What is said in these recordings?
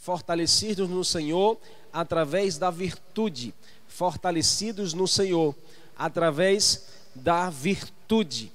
fortalecidos no Senhor através da virtude. Fortalecidos no Senhor através da virtude.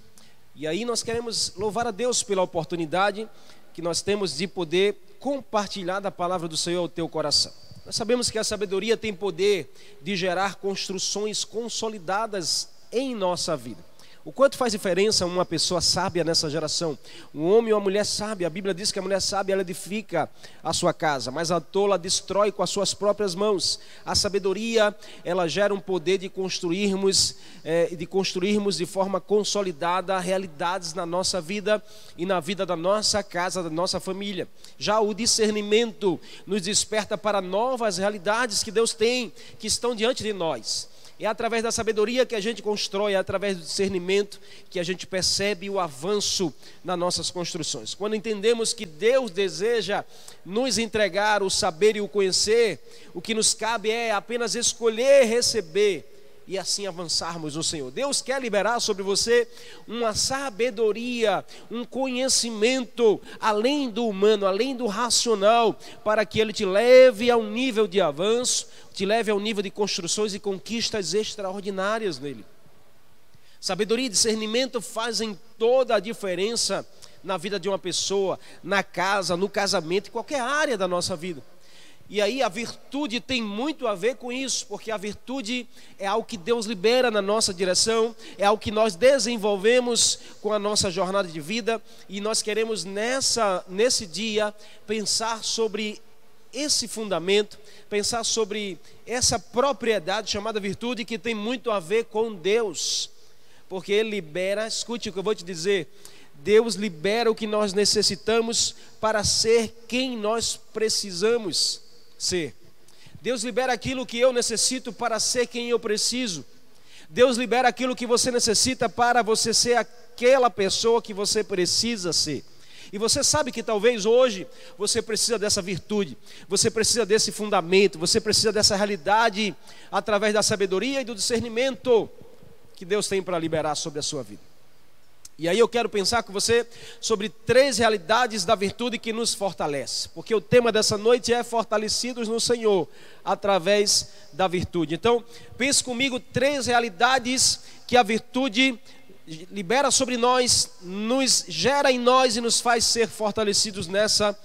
E aí nós queremos louvar a Deus pela oportunidade que nós temos de poder compartilhar da palavra do Senhor ao teu coração. Nós sabemos que a sabedoria tem poder de gerar construções consolidadas em nossa vida. O quanto faz diferença uma pessoa sábia nessa geração? Um homem ou uma mulher sábia. A Bíblia diz que a mulher sábia ela edifica a sua casa, mas a tola destrói com as suas próprias mãos. A sabedoria ela gera um poder de construirmos, é, de construirmos de forma consolidada realidades na nossa vida e na vida da nossa casa, da nossa família. Já o discernimento nos desperta para novas realidades que Deus tem, que estão diante de nós. É através da sabedoria que a gente constrói, é através do discernimento que a gente percebe o avanço nas nossas construções. Quando entendemos que Deus deseja nos entregar o saber e o conhecer, o que nos cabe é apenas escolher receber e assim avançarmos no Senhor. Deus quer liberar sobre você uma sabedoria, um conhecimento além do humano, além do racional, para que ele te leve a um nível de avanço, te leve a um nível de construções e conquistas extraordinárias nele. Sabedoria e discernimento fazem toda a diferença na vida de uma pessoa, na casa, no casamento, em qualquer área da nossa vida. E aí a virtude tem muito a ver com isso, porque a virtude é algo que Deus libera na nossa direção, é algo que nós desenvolvemos com a nossa jornada de vida, e nós queremos nessa nesse dia pensar sobre esse fundamento, pensar sobre essa propriedade chamada virtude que tem muito a ver com Deus. Porque ele libera, escute o que eu vou te dizer, Deus libera o que nós necessitamos para ser quem nós precisamos ser. Deus libera aquilo que eu necessito para ser quem eu preciso. Deus libera aquilo que você necessita para você ser aquela pessoa que você precisa ser. E você sabe que talvez hoje você precisa dessa virtude, você precisa desse fundamento, você precisa dessa realidade através da sabedoria e do discernimento que Deus tem para liberar sobre a sua vida. E aí eu quero pensar com você sobre três realidades da virtude que nos fortalece, porque o tema dessa noite é fortalecidos no Senhor através da virtude. Então, pense comigo três realidades que a virtude libera sobre nós, nos gera em nós e nos faz ser fortalecidos nessa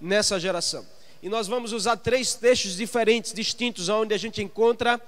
nessa geração. E nós vamos usar três textos diferentes, distintos, onde a gente encontra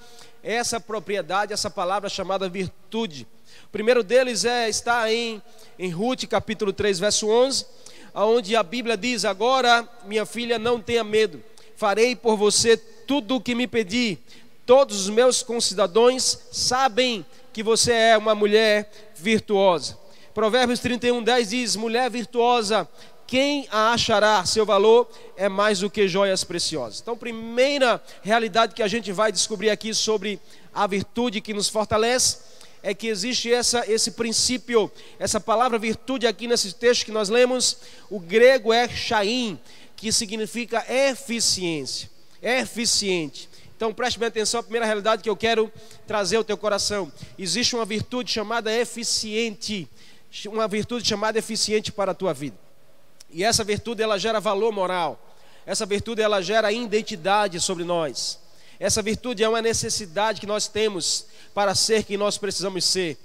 essa propriedade, essa palavra chamada virtude. O primeiro deles é, está em, em Ruth, capítulo 3, verso 11, onde a Bíblia diz: Agora, minha filha, não tenha medo, farei por você tudo o que me pedi. Todos os meus concidadãos sabem que você é uma mulher virtuosa. Provérbios 31, 10 diz: Mulher virtuosa, quem a achará? Seu valor é mais do que joias preciosas. Então, primeira realidade que a gente vai descobrir aqui sobre a virtude que nos fortalece é que existe essa, esse princípio, essa palavra virtude aqui nesse texto que nós lemos, o grego é shaim, que significa eficiência, eficiente. Então preste bem atenção, a primeira realidade que eu quero trazer ao teu coração. Existe uma virtude chamada eficiente, uma virtude chamada eficiente para a tua vida. E essa virtude ela gera valor moral. Essa virtude ela gera identidade sobre nós. Essa virtude é uma necessidade que nós temos para ser quem nós precisamos ser.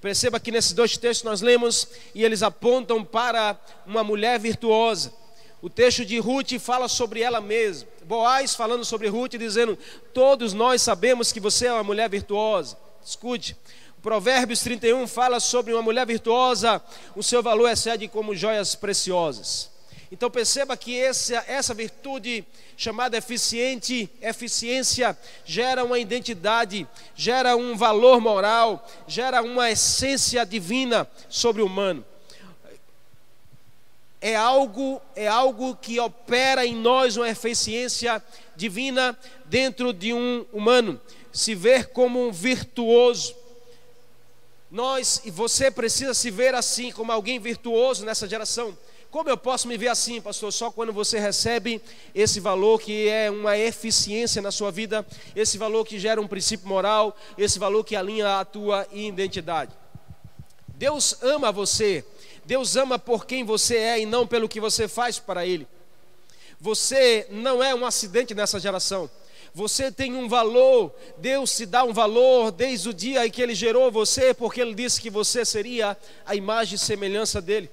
Perceba que nesses dois textos nós lemos e eles apontam para uma mulher virtuosa. O texto de Ruth fala sobre ela mesma. Boaz falando sobre Ruth, dizendo: Todos nós sabemos que você é uma mulher virtuosa. Escute. Provérbios 31 fala sobre uma mulher virtuosa, o seu valor excede como joias preciosas. Então perceba que essa, essa virtude chamada eficiente, eficiência, gera uma identidade, gera um valor moral, gera uma essência divina sobre o humano. É algo, é algo que opera em nós uma eficiência divina dentro de um humano. Se ver como um virtuoso. Nós e você precisa se ver assim, como alguém virtuoso nessa geração como eu posso me ver assim, pastor? Só quando você recebe esse valor que é uma eficiência na sua vida, esse valor que gera um princípio moral, esse valor que alinha a tua identidade. Deus ama você, Deus ama por quem você é e não pelo que você faz para Ele. Você não é um acidente nessa geração. Você tem um valor, Deus te dá um valor desde o dia em que Ele gerou você, porque Ele disse que você seria a imagem e semelhança dEle.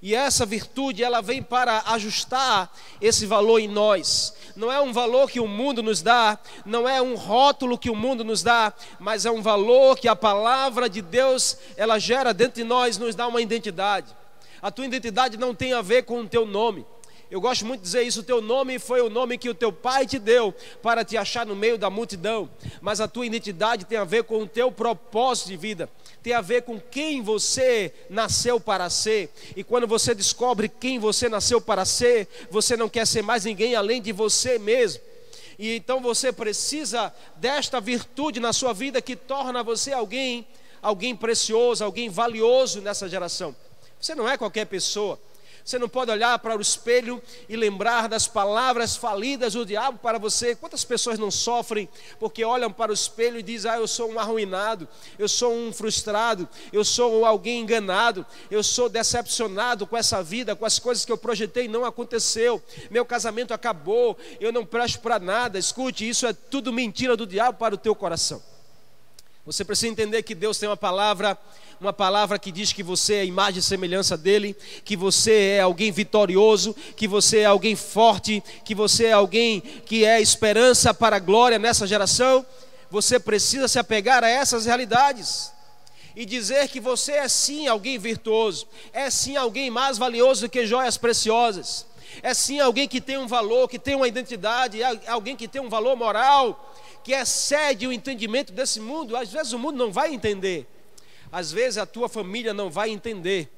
E essa virtude, ela vem para ajustar esse valor em nós. Não é um valor que o mundo nos dá, não é um rótulo que o mundo nos dá, mas é um valor que a palavra de Deus, ela gera dentro de nós, nos dá uma identidade. A tua identidade não tem a ver com o teu nome. Eu gosto muito de dizer isso: o teu nome foi o nome que o teu pai te deu para te achar no meio da multidão, mas a tua identidade tem a ver com o teu propósito de vida, tem a ver com quem você nasceu para ser. E quando você descobre quem você nasceu para ser, você não quer ser mais ninguém além de você mesmo. E então você precisa desta virtude na sua vida que torna você alguém, alguém precioso, alguém valioso nessa geração. Você não é qualquer pessoa. Você não pode olhar para o espelho e lembrar das palavras falidas do diabo para você. Quantas pessoas não sofrem porque olham para o espelho e dizem: Ah, eu sou um arruinado, eu sou um frustrado, eu sou alguém enganado, eu sou decepcionado com essa vida, com as coisas que eu projetei, não aconteceu. Meu casamento acabou, eu não presto para nada. Escute, isso é tudo mentira do diabo para o teu coração. Você precisa entender que Deus tem uma palavra uma palavra que diz que você é imagem e semelhança dele, que você é alguém vitorioso, que você é alguém forte, que você é alguém que é esperança para a glória nessa geração, você precisa se apegar a essas realidades e dizer que você é sim alguém virtuoso, é sim alguém mais valioso que joias preciosas, é sim alguém que tem um valor, que tem uma identidade, é alguém que tem um valor moral, que excede o entendimento desse mundo. Às vezes o mundo não vai entender, às vezes a tua família não vai entender.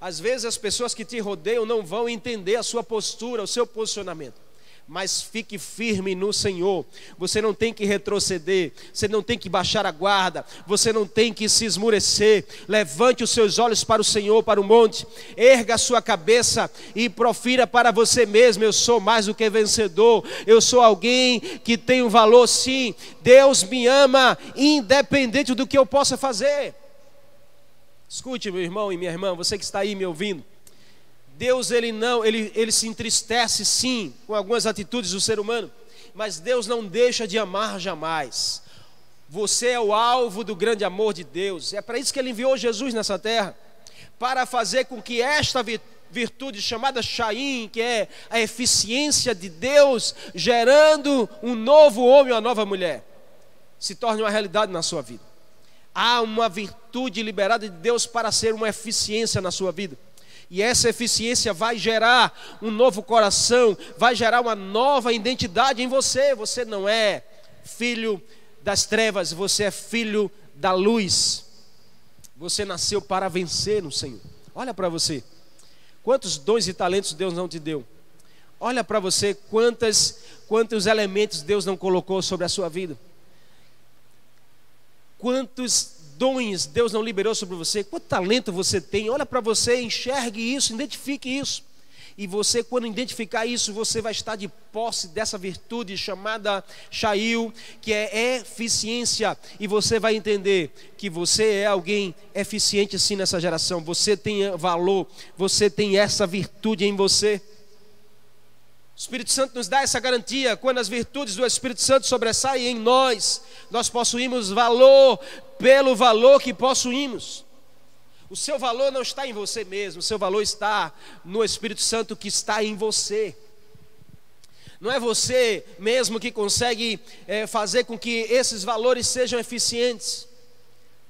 Às vezes as pessoas que te rodeiam não vão entender a sua postura, o seu posicionamento. Mas fique firme no Senhor. Você não tem que retroceder, você não tem que baixar a guarda, você não tem que se esmurecer. Levante os seus olhos para o Senhor, para o monte, erga a sua cabeça e profira para você mesmo: Eu sou mais do que vencedor, eu sou alguém que tem um valor, sim. Deus me ama, independente do que eu possa fazer. Escute, meu irmão e minha irmã, você que está aí me ouvindo. Deus ele não, ele, ele se entristece sim com algumas atitudes do ser humano, mas Deus não deixa de amar jamais. Você é o alvo do grande amor de Deus. É para isso que ele enviou Jesus nessa terra, para fazer com que esta virtude chamada Shaim, que é a eficiência de Deus gerando um novo homem uma nova mulher, se torne uma realidade na sua vida há uma virtude liberada de Deus para ser uma eficiência na sua vida. E essa eficiência vai gerar um novo coração, vai gerar uma nova identidade em você. Você não é filho das trevas, você é filho da luz. Você nasceu para vencer no Senhor. Olha para você. Quantos dons e talentos Deus não te deu? Olha para você quantas, quantos elementos Deus não colocou sobre a sua vida. Quantos dons Deus não liberou sobre você? Quanto talento você tem? Olha para você, enxergue isso, identifique isso. E você, quando identificar isso, você vai estar de posse dessa virtude chamada Shail, que é eficiência. E você vai entender que você é alguém eficiente sim nessa geração. Você tem valor, você tem essa virtude em você. O Espírito Santo nos dá essa garantia. Quando as virtudes do Espírito Santo sobressaem em nós, nós possuímos valor pelo valor que possuímos. O seu valor não está em você mesmo, o seu valor está no Espírito Santo que está em você. Não é você mesmo que consegue é, fazer com que esses valores sejam eficientes,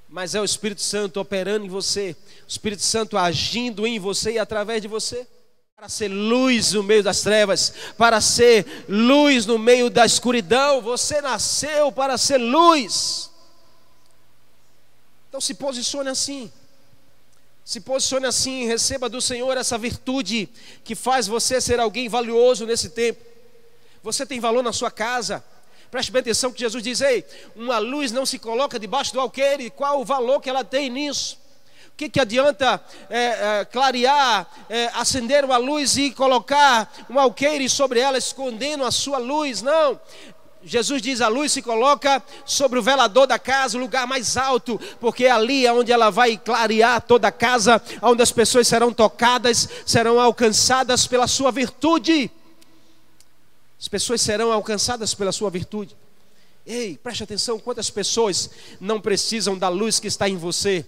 mas é o Espírito Santo operando em você, o Espírito Santo agindo em você e através de você para ser luz no meio das trevas, para ser luz no meio da escuridão. Você nasceu para ser luz. Então se posicione assim. Se posicione assim, receba do Senhor essa virtude que faz você ser alguém valioso nesse tempo. Você tem valor na sua casa. Preste bem atenção que Jesus diz: Ei, uma luz não se coloca debaixo do alqueire. Qual o valor que ela tem nisso? O que, que adianta é, é, clarear, é, acender uma luz e colocar um alqueire sobre ela, escondendo a sua luz? Não. Jesus diz: a luz se coloca sobre o velador da casa, o lugar mais alto, porque é ali é onde ela vai clarear toda a casa, onde as pessoas serão tocadas, serão alcançadas pela sua virtude. As pessoas serão alcançadas pela sua virtude. Ei, preste atenção: quantas pessoas não precisam da luz que está em você?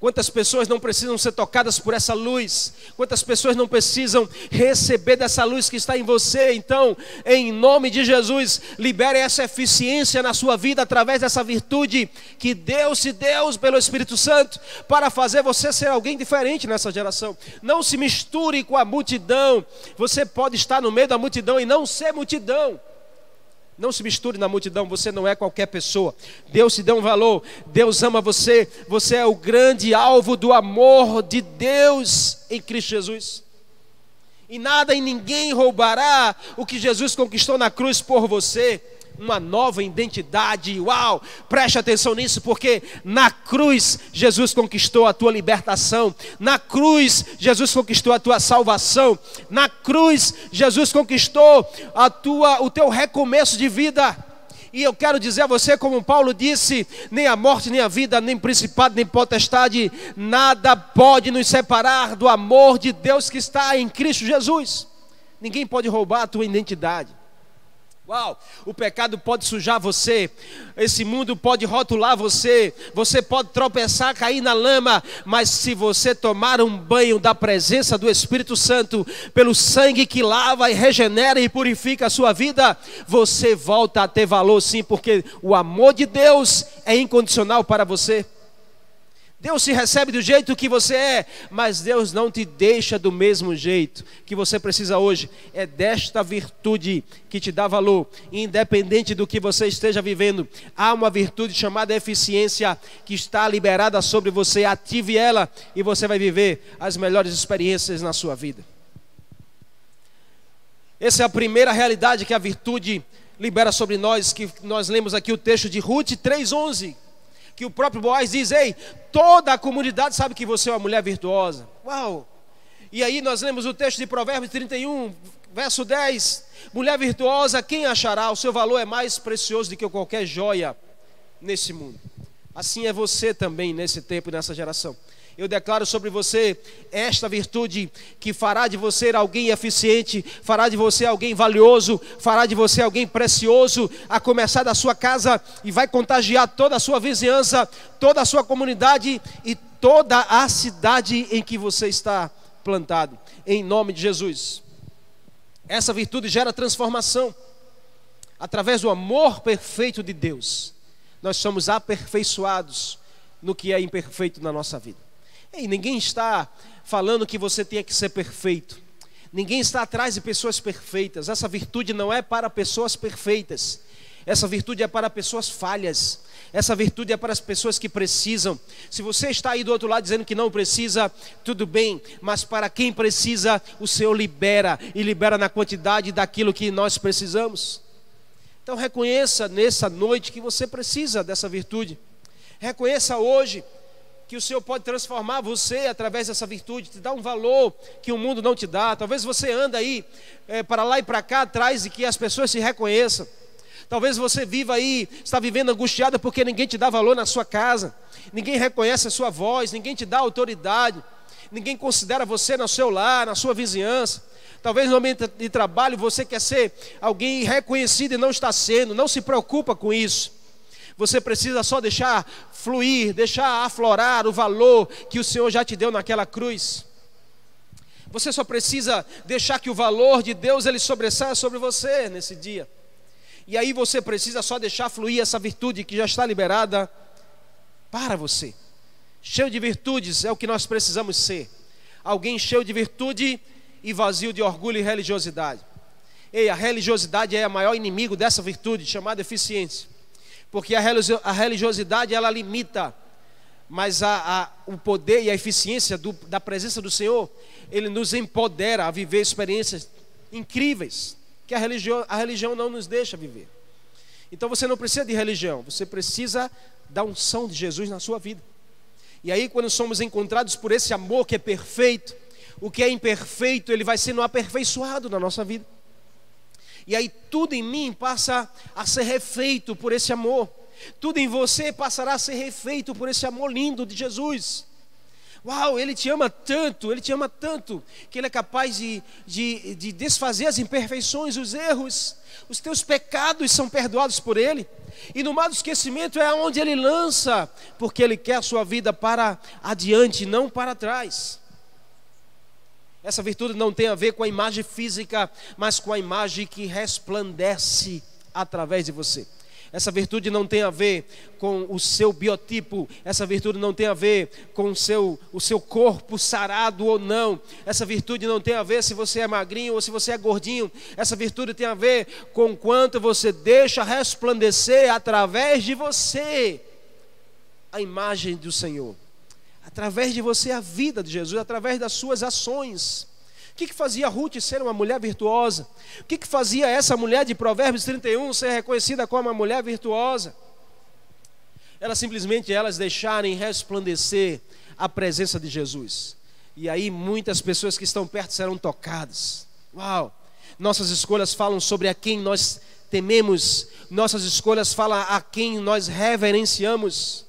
Quantas pessoas não precisam ser tocadas por essa luz? Quantas pessoas não precisam receber dessa luz que está em você? Então, em nome de Jesus, libere essa eficiência na sua vida através dessa virtude que Deus te deu pelo Espírito Santo para fazer você ser alguém diferente nessa geração. Não se misture com a multidão. Você pode estar no meio da multidão e não ser multidão. Não se misture na multidão, você não é qualquer pessoa. Deus te deu um valor, Deus ama você, você é o grande alvo do amor de Deus em Cristo Jesus. E nada e ninguém roubará o que Jesus conquistou na cruz por você uma nova identidade. Uau! Preste atenção nisso, porque na cruz Jesus conquistou a tua libertação, na cruz Jesus conquistou a tua salvação, na cruz Jesus conquistou a tua, o teu recomeço de vida. E eu quero dizer a você, como Paulo disse: nem a morte, nem a vida, nem principado, nem potestade, nada pode nos separar do amor de Deus que está em Cristo Jesus. Ninguém pode roubar a tua identidade. O pecado pode sujar você, esse mundo pode rotular você, você pode tropeçar, cair na lama, mas se você tomar um banho da presença do Espírito Santo, pelo sangue que lava e regenera e purifica a sua vida, você volta a ter valor sim, porque o amor de Deus é incondicional para você. Deus se recebe do jeito que você é, mas Deus não te deixa do mesmo jeito que você precisa hoje. É desta virtude que te dá valor, independente do que você esteja vivendo. Há uma virtude chamada eficiência que está liberada sobre você. Ative ela e você vai viver as melhores experiências na sua vida. Essa é a primeira realidade que a virtude libera sobre nós, que nós lemos aqui o texto de Ruth 3:11 que o próprio Boaz diz: Ei, toda a comunidade sabe que você é uma mulher virtuosa. Uau! E aí nós lemos o texto de Provérbios 31, verso 10: Mulher virtuosa, quem achará? O seu valor é mais precioso do que qualquer joia nesse mundo. Assim é você também nesse tempo e nessa geração eu declaro sobre você esta virtude que fará de você alguém eficiente, fará de você alguém valioso, fará de você alguém precioso, a começar da sua casa e vai contagiar toda a sua vizinhança, toda a sua comunidade e toda a cidade em que você está plantado, em nome de Jesus. Essa virtude gera transformação através do amor perfeito de Deus. Nós somos aperfeiçoados no que é imperfeito na nossa vida. Ei, ninguém está falando que você tenha que ser perfeito. Ninguém está atrás de pessoas perfeitas. Essa virtude não é para pessoas perfeitas. Essa virtude é para pessoas falhas. Essa virtude é para as pessoas que precisam. Se você está aí do outro lado dizendo que não precisa, tudo bem, mas para quem precisa, o Senhor libera e libera na quantidade daquilo que nós precisamos. Então reconheça nessa noite que você precisa dessa virtude. Reconheça hoje que o Senhor pode transformar você através dessa virtude, te dar um valor que o mundo não te dá. Talvez você anda aí é, para lá e para cá atrás de que as pessoas se reconheçam. Talvez você viva aí, está vivendo angustiada porque ninguém te dá valor na sua casa, ninguém reconhece a sua voz, ninguém te dá autoridade, ninguém considera você no seu lar, na sua vizinhança. Talvez no ambiente de trabalho você quer ser alguém reconhecido e não está sendo, não se preocupa com isso. Você precisa só deixar fluir, deixar aflorar o valor que o Senhor já te deu naquela cruz. Você só precisa deixar que o valor de Deus ele sobressaia sobre você nesse dia. E aí você precisa só deixar fluir essa virtude que já está liberada para você. Cheio de virtudes é o que nós precisamos ser. Alguém cheio de virtude e vazio de orgulho e religiosidade. Ei, a religiosidade é o maior inimigo dessa virtude chamada eficiência. Porque a religiosidade ela limita, mas a, a, o poder e a eficiência do, da presença do Senhor, ele nos empodera a viver experiências incríveis que a religião, a religião não nos deixa viver. Então você não precisa de religião, você precisa da unção de Jesus na sua vida. E aí, quando somos encontrados por esse amor que é perfeito, o que é imperfeito, ele vai sendo aperfeiçoado na nossa vida. E aí tudo em mim passa a ser refeito por esse amor. Tudo em você passará a ser refeito por esse amor lindo de Jesus. Uau, ele te ama tanto, ele te ama tanto, que ele é capaz de, de, de desfazer as imperfeições, os erros, os teus pecados são perdoados por ele. E no mar do esquecimento é onde ele lança, porque ele quer a sua vida para adiante, não para trás. Essa virtude não tem a ver com a imagem física, mas com a imagem que resplandece através de você. Essa virtude não tem a ver com o seu biotipo, essa virtude não tem a ver com o seu, o seu corpo sarado ou não, essa virtude não tem a ver se você é magrinho ou se você é gordinho, essa virtude tem a ver com quanto você deixa resplandecer através de você a imagem do Senhor, através de você a vida de Jesus, através das suas ações que, que fazia Ruth ser uma mulher virtuosa? O que, que fazia essa mulher de Provérbios 31 ser reconhecida como uma mulher virtuosa? Era simplesmente elas deixarem resplandecer a presença de Jesus. E aí muitas pessoas que estão perto serão tocadas. Uau! Nossas escolhas falam sobre a quem nós tememos, nossas escolhas falam a quem nós reverenciamos.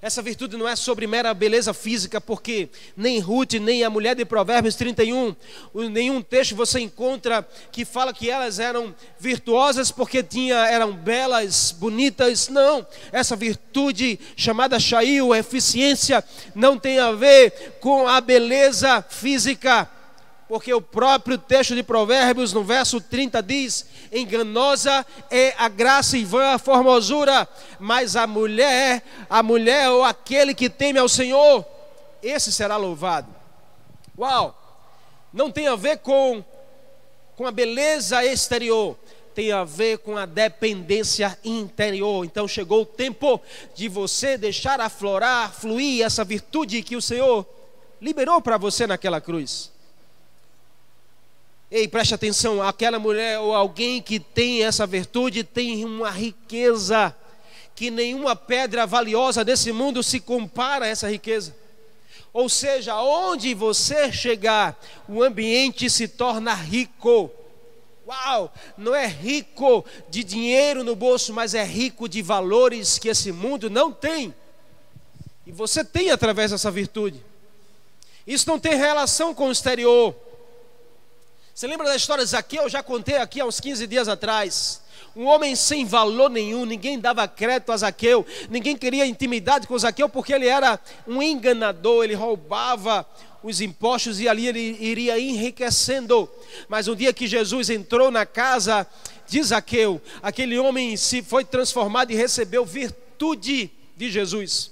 Essa virtude não é sobre mera beleza física, porque nem Ruth, nem a mulher de Provérbios 31, nenhum texto você encontra que fala que elas eram virtuosas porque tinha, eram belas, bonitas. Não, essa virtude chamada Shail, eficiência, não tem a ver com a beleza física porque o próprio texto de Provérbios, no verso 30, diz: Enganosa é a graça e vã a formosura, mas a mulher, a mulher ou aquele que teme ao Senhor, esse será louvado. Uau! Não tem a ver com, com a beleza exterior, tem a ver com a dependência interior. Então chegou o tempo de você deixar aflorar, fluir essa virtude que o Senhor liberou para você naquela cruz. Ei, preste atenção, aquela mulher ou alguém que tem essa virtude tem uma riqueza que nenhuma pedra valiosa desse mundo se compara a essa riqueza. Ou seja, onde você chegar, o ambiente se torna rico. Uau! Não é rico de dinheiro no bolso, mas é rico de valores que esse mundo não tem. E você tem através dessa virtude. Isso não tem relação com o exterior. Você lembra da história de Zaqueu? Eu já contei aqui há uns 15 dias atrás. Um homem sem valor nenhum, ninguém dava crédito a Zaqueu, ninguém queria intimidade com Zaqueu porque ele era um enganador, ele roubava os impostos e ali ele iria enriquecendo. Mas um dia que Jesus entrou na casa de Zaqueu, aquele homem se foi transformado e recebeu virtude de Jesus.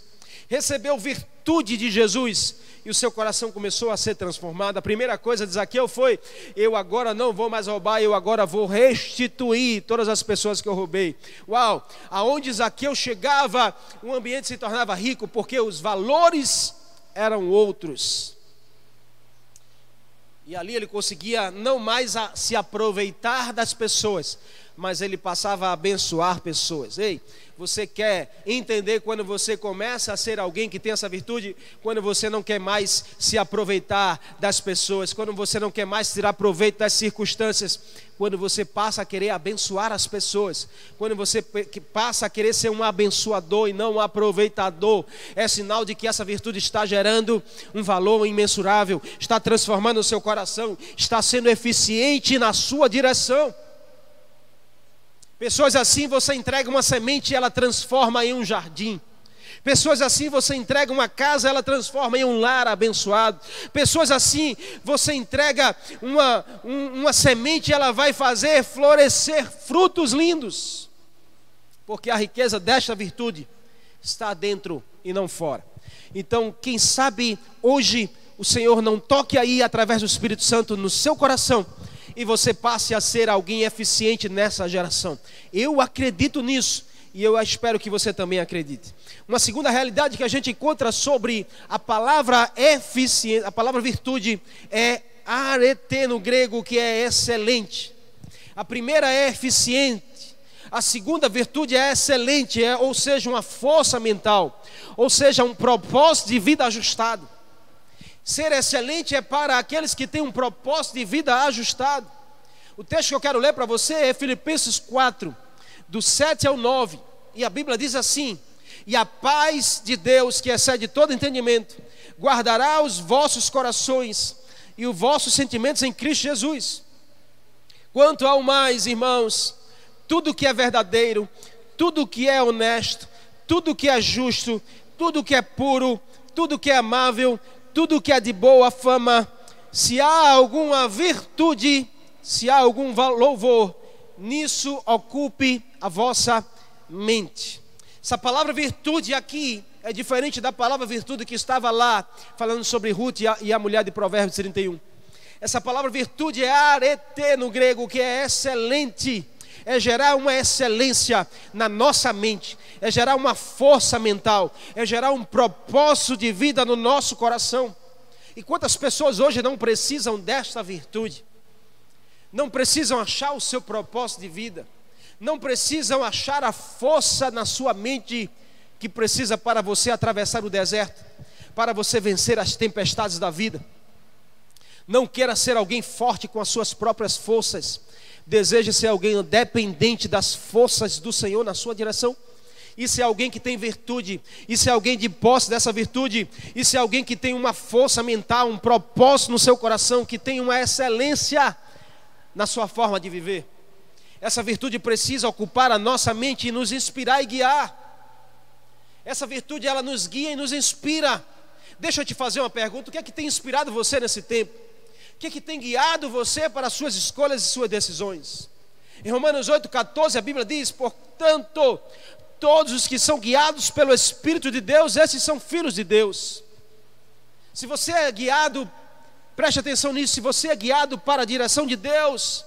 Recebeu virtude de Jesus e o seu coração começou a ser transformado. A primeira coisa de Zaqueu foi: eu agora não vou mais roubar, eu agora vou restituir todas as pessoas que eu roubei. Uau! Aonde Zaqueu chegava, o ambiente se tornava rico porque os valores eram outros. E ali ele conseguia não mais se aproveitar das pessoas, mas ele passava a abençoar pessoas. Ei, você quer entender quando você começa a ser alguém que tem essa virtude, quando você não quer mais se aproveitar das pessoas, quando você não quer mais tirar proveito das circunstâncias, quando você passa a querer abençoar as pessoas, quando você passa a querer ser um abençoador e não um aproveitador, é sinal de que essa virtude está gerando um valor imensurável, está transformando o seu coração, está sendo eficiente na sua direção. Pessoas assim você entrega uma semente e ela transforma em um jardim. Pessoas assim você entrega uma casa, ela transforma em um lar abençoado. Pessoas assim você entrega uma, um, uma semente ela vai fazer florescer frutos lindos. Porque a riqueza desta virtude está dentro e não fora. Então, quem sabe hoje o Senhor não toque aí através do Espírito Santo no seu coração e você passe a ser alguém eficiente nessa geração. Eu acredito nisso e eu espero que você também acredite. Uma segunda realidade que a gente encontra sobre a palavra eficiente, a palavra virtude é arete no grego, que é excelente. A primeira é eficiente. A segunda virtude é excelente, é, ou seja, uma força mental, ou seja, um propósito de vida ajustado. Ser excelente é para aqueles que têm um propósito de vida ajustado. O texto que eu quero ler para você é Filipenses 4, do 7 ao 9. E a Bíblia diz assim: E a paz de Deus, que excede todo entendimento, guardará os vossos corações e os vossos sentimentos em Cristo Jesus. Quanto ao mais, irmãos, tudo que é verdadeiro, tudo que é honesto, tudo que é justo, tudo que é puro, tudo que é amável, tudo que é de boa fama, se há alguma virtude, se há algum louvor, nisso ocupe a vossa mente. Essa palavra virtude aqui é diferente da palavra virtude que estava lá, falando sobre Ruth e a, e a mulher de Provérbios 31. Essa palavra virtude é arete no grego, que é excelente, é gerar uma excelência na nossa mente, é gerar uma força mental, é gerar um propósito de vida no nosso coração. E quantas pessoas hoje não precisam desta virtude? Não precisam achar o seu propósito de vida, não precisam achar a força na sua mente que precisa para você atravessar o deserto, para você vencer as tempestades da vida. Não queira ser alguém forte com as suas próprias forças. Deseja ser alguém dependente das forças do Senhor na sua direção. Isso é alguém que tem virtude, isso é alguém de posse dessa virtude, isso é alguém que tem uma força mental, um propósito no seu coração, que tem uma excelência na sua forma de viver. Essa virtude precisa ocupar a nossa mente e nos inspirar e guiar. Essa virtude ela nos guia e nos inspira. Deixa eu te fazer uma pergunta: o que é que tem inspirado você nesse tempo? O que, é que tem guiado você para as suas escolhas e suas decisões? Em Romanos 8,14 a Bíblia diz: Portanto, todos os que são guiados pelo Espírito de Deus, esses são filhos de Deus. Se você é guiado, preste atenção nisso, se você é guiado para a direção de Deus,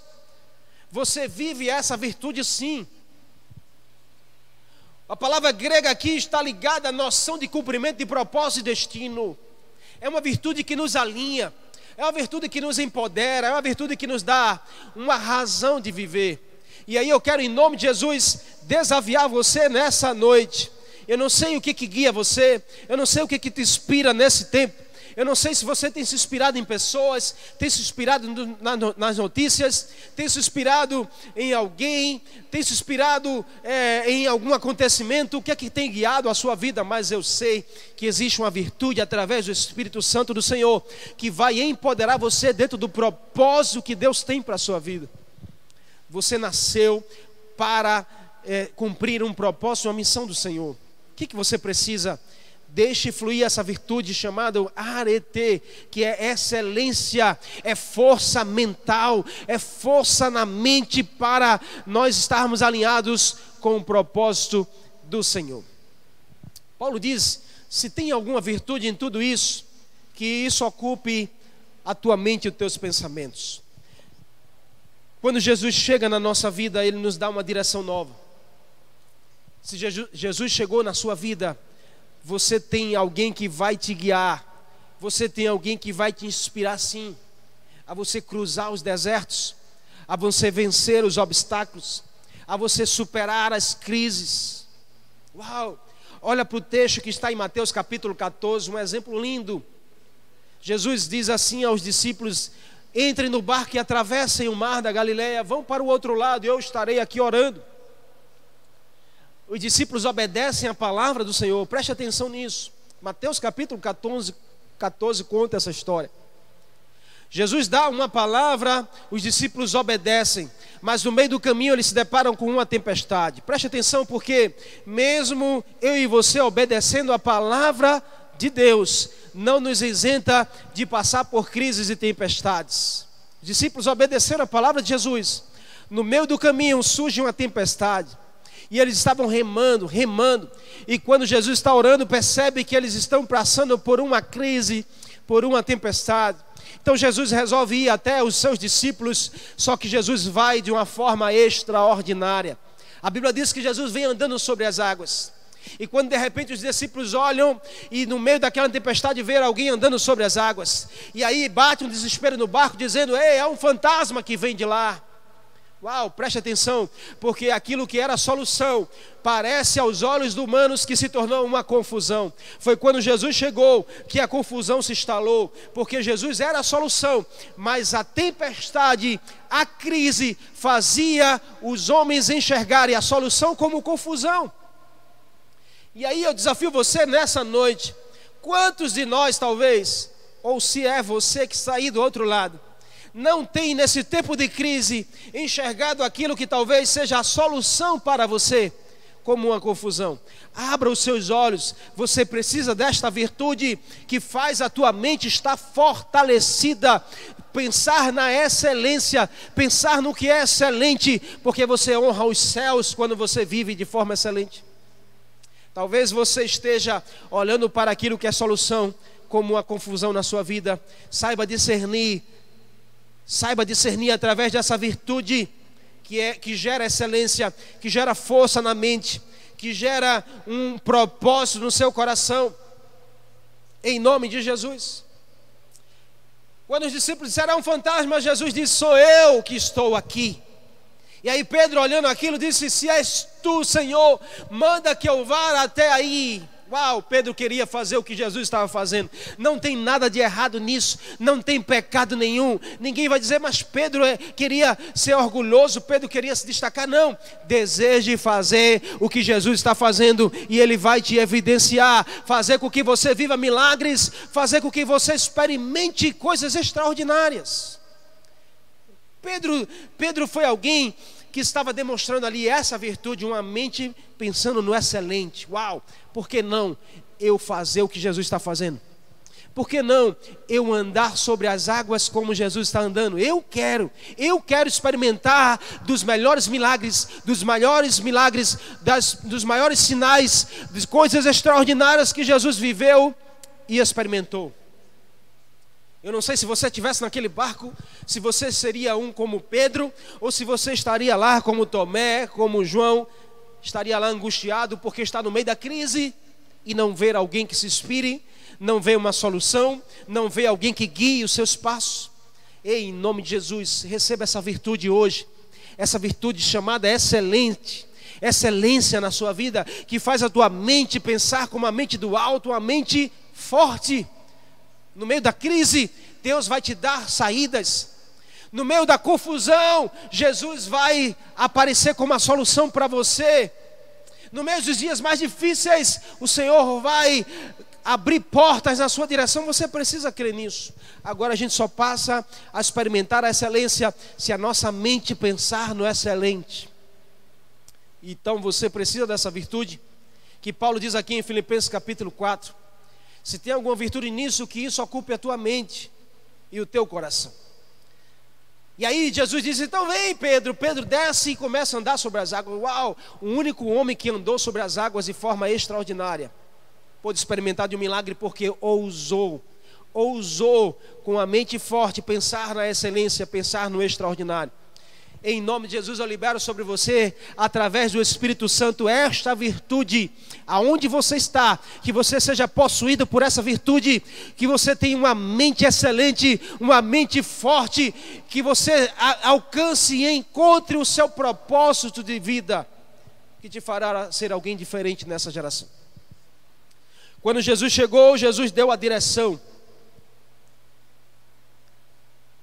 você vive essa virtude sim. A palavra grega aqui está ligada à noção de cumprimento de propósito e destino. É uma virtude que nos alinha é uma virtude que nos empodera, é uma virtude que nos dá uma razão de viver. E aí eu quero, em nome de Jesus, desafiar você nessa noite. Eu não sei o que, que guia você, eu não sei o que, que te inspira nesse tempo. Eu não sei se você tem se inspirado em pessoas, tem se inspirado nas notícias, tem se inspirado em alguém, tem se inspirado é, em algum acontecimento, o que é que tem guiado a sua vida, mas eu sei que existe uma virtude através do Espírito Santo do Senhor que vai empoderar você dentro do propósito que Deus tem para a sua vida. Você nasceu para é, cumprir um propósito, uma missão do Senhor. O que, que você precisa Deixe fluir essa virtude chamada arete, que é excelência, é força mental, é força na mente para nós estarmos alinhados com o propósito do Senhor. Paulo diz: se tem alguma virtude em tudo isso, que isso ocupe a tua mente e os teus pensamentos. Quando Jesus chega na nossa vida, ele nos dá uma direção nova. Se Jesus chegou na sua vida, você tem alguém que vai te guiar, você tem alguém que vai te inspirar sim, a você cruzar os desertos, a você vencer os obstáculos, a você superar as crises. Uau! Olha para o texto que está em Mateus capítulo 14, um exemplo lindo. Jesus diz assim aos discípulos: entrem no barco e atravessem o mar da Galileia, vão para o outro lado, eu estarei aqui orando os discípulos obedecem a palavra do Senhor, preste atenção nisso. Mateus capítulo 14, 14 conta essa história. Jesus dá uma palavra, os discípulos obedecem, mas no meio do caminho eles se deparam com uma tempestade. Preste atenção, porque mesmo eu e você obedecendo a palavra de Deus, não nos isenta de passar por crises e tempestades. Os discípulos obedeceram a palavra de Jesus. No meio do caminho surge uma tempestade. E eles estavam remando, remando. E quando Jesus está orando, percebe que eles estão passando por uma crise, por uma tempestade. Então Jesus resolve ir até os seus discípulos, só que Jesus vai de uma forma extraordinária. A Bíblia diz que Jesus vem andando sobre as águas. E quando de repente os discípulos olham e no meio daquela tempestade vê alguém andando sobre as águas. E aí bate um desespero no barco dizendo: "Ei, é um fantasma que vem de lá". Uau, preste atenção, porque aquilo que era solução parece aos olhos humanos que se tornou uma confusão. Foi quando Jesus chegou que a confusão se instalou, porque Jesus era a solução, mas a tempestade, a crise fazia os homens enxergarem a solução como confusão. E aí eu desafio você nessa noite, quantos de nós, talvez, ou se é você que está aí do outro lado, não tem nesse tempo de crise enxergado aquilo que talvez seja a solução para você? como uma confusão. Abra os seus olhos. Você precisa desta virtude que faz a tua mente estar fortalecida. Pensar na excelência, pensar no que é excelente, porque você honra os céus quando você vive de forma excelente. Talvez você esteja olhando para aquilo que é solução como uma confusão na sua vida. Saiba discernir, saiba discernir através dessa virtude que, é, que gera excelência, que gera força na mente, que gera um propósito no seu coração, em nome de Jesus. Quando os discípulos disseram, é um fantasma, Jesus disse: Sou eu que estou aqui. E aí Pedro, olhando aquilo, disse: Se és tu, Senhor, manda que eu vá até aí. Uau, Pedro queria fazer o que Jesus estava fazendo. Não tem nada de errado nisso, não tem pecado nenhum. Ninguém vai dizer, mas Pedro é, queria ser orgulhoso, Pedro queria se destacar. Não, deseje fazer o que Jesus está fazendo e ele vai te evidenciar, fazer com que você viva milagres, fazer com que você experimente coisas extraordinárias. Pedro, Pedro foi alguém que estava demonstrando ali essa virtude, uma mente pensando no excelente. Uau! Por que não eu fazer o que Jesus está fazendo? Por que não eu andar sobre as águas como Jesus está andando? Eu quero, eu quero experimentar dos melhores milagres, dos maiores milagres, das, dos maiores sinais, de coisas extraordinárias que Jesus viveu e experimentou. Eu não sei se você estivesse naquele barco, se você seria um como Pedro, ou se você estaria lá como Tomé, como João, estaria lá angustiado porque está no meio da crise e não ver alguém que se inspire, não vê uma solução, não vê alguém que guie os seus passos. Ei, em nome de Jesus, receba essa virtude hoje, essa virtude chamada excelente, excelência na sua vida, que faz a tua mente pensar como a mente do alto, uma mente forte no meio da crise, Deus vai te dar saídas. No meio da confusão, Jesus vai aparecer como a solução para você. No meio dos dias mais difíceis, o Senhor vai abrir portas na sua direção. Você precisa crer nisso. Agora a gente só passa a experimentar a excelência se a nossa mente pensar no excelente. Então você precisa dessa virtude que Paulo diz aqui em Filipenses capítulo 4. Se tem alguma virtude nisso, que isso ocupe a tua mente e o teu coração. E aí Jesus disse: Então vem, Pedro. Pedro desce e começa a andar sobre as águas. Uau! O único homem que andou sobre as águas de forma extraordinária. Pôde experimentar de um milagre porque ousou. Ousou com a mente forte pensar na excelência, pensar no extraordinário. Em nome de Jesus, eu libero sobre você, através do Espírito Santo, esta virtude, aonde você está, que você seja possuído por essa virtude, que você tenha uma mente excelente, uma mente forte, que você alcance e encontre o seu propósito de vida, que te fará ser alguém diferente nessa geração. Quando Jesus chegou, Jesus deu a direção.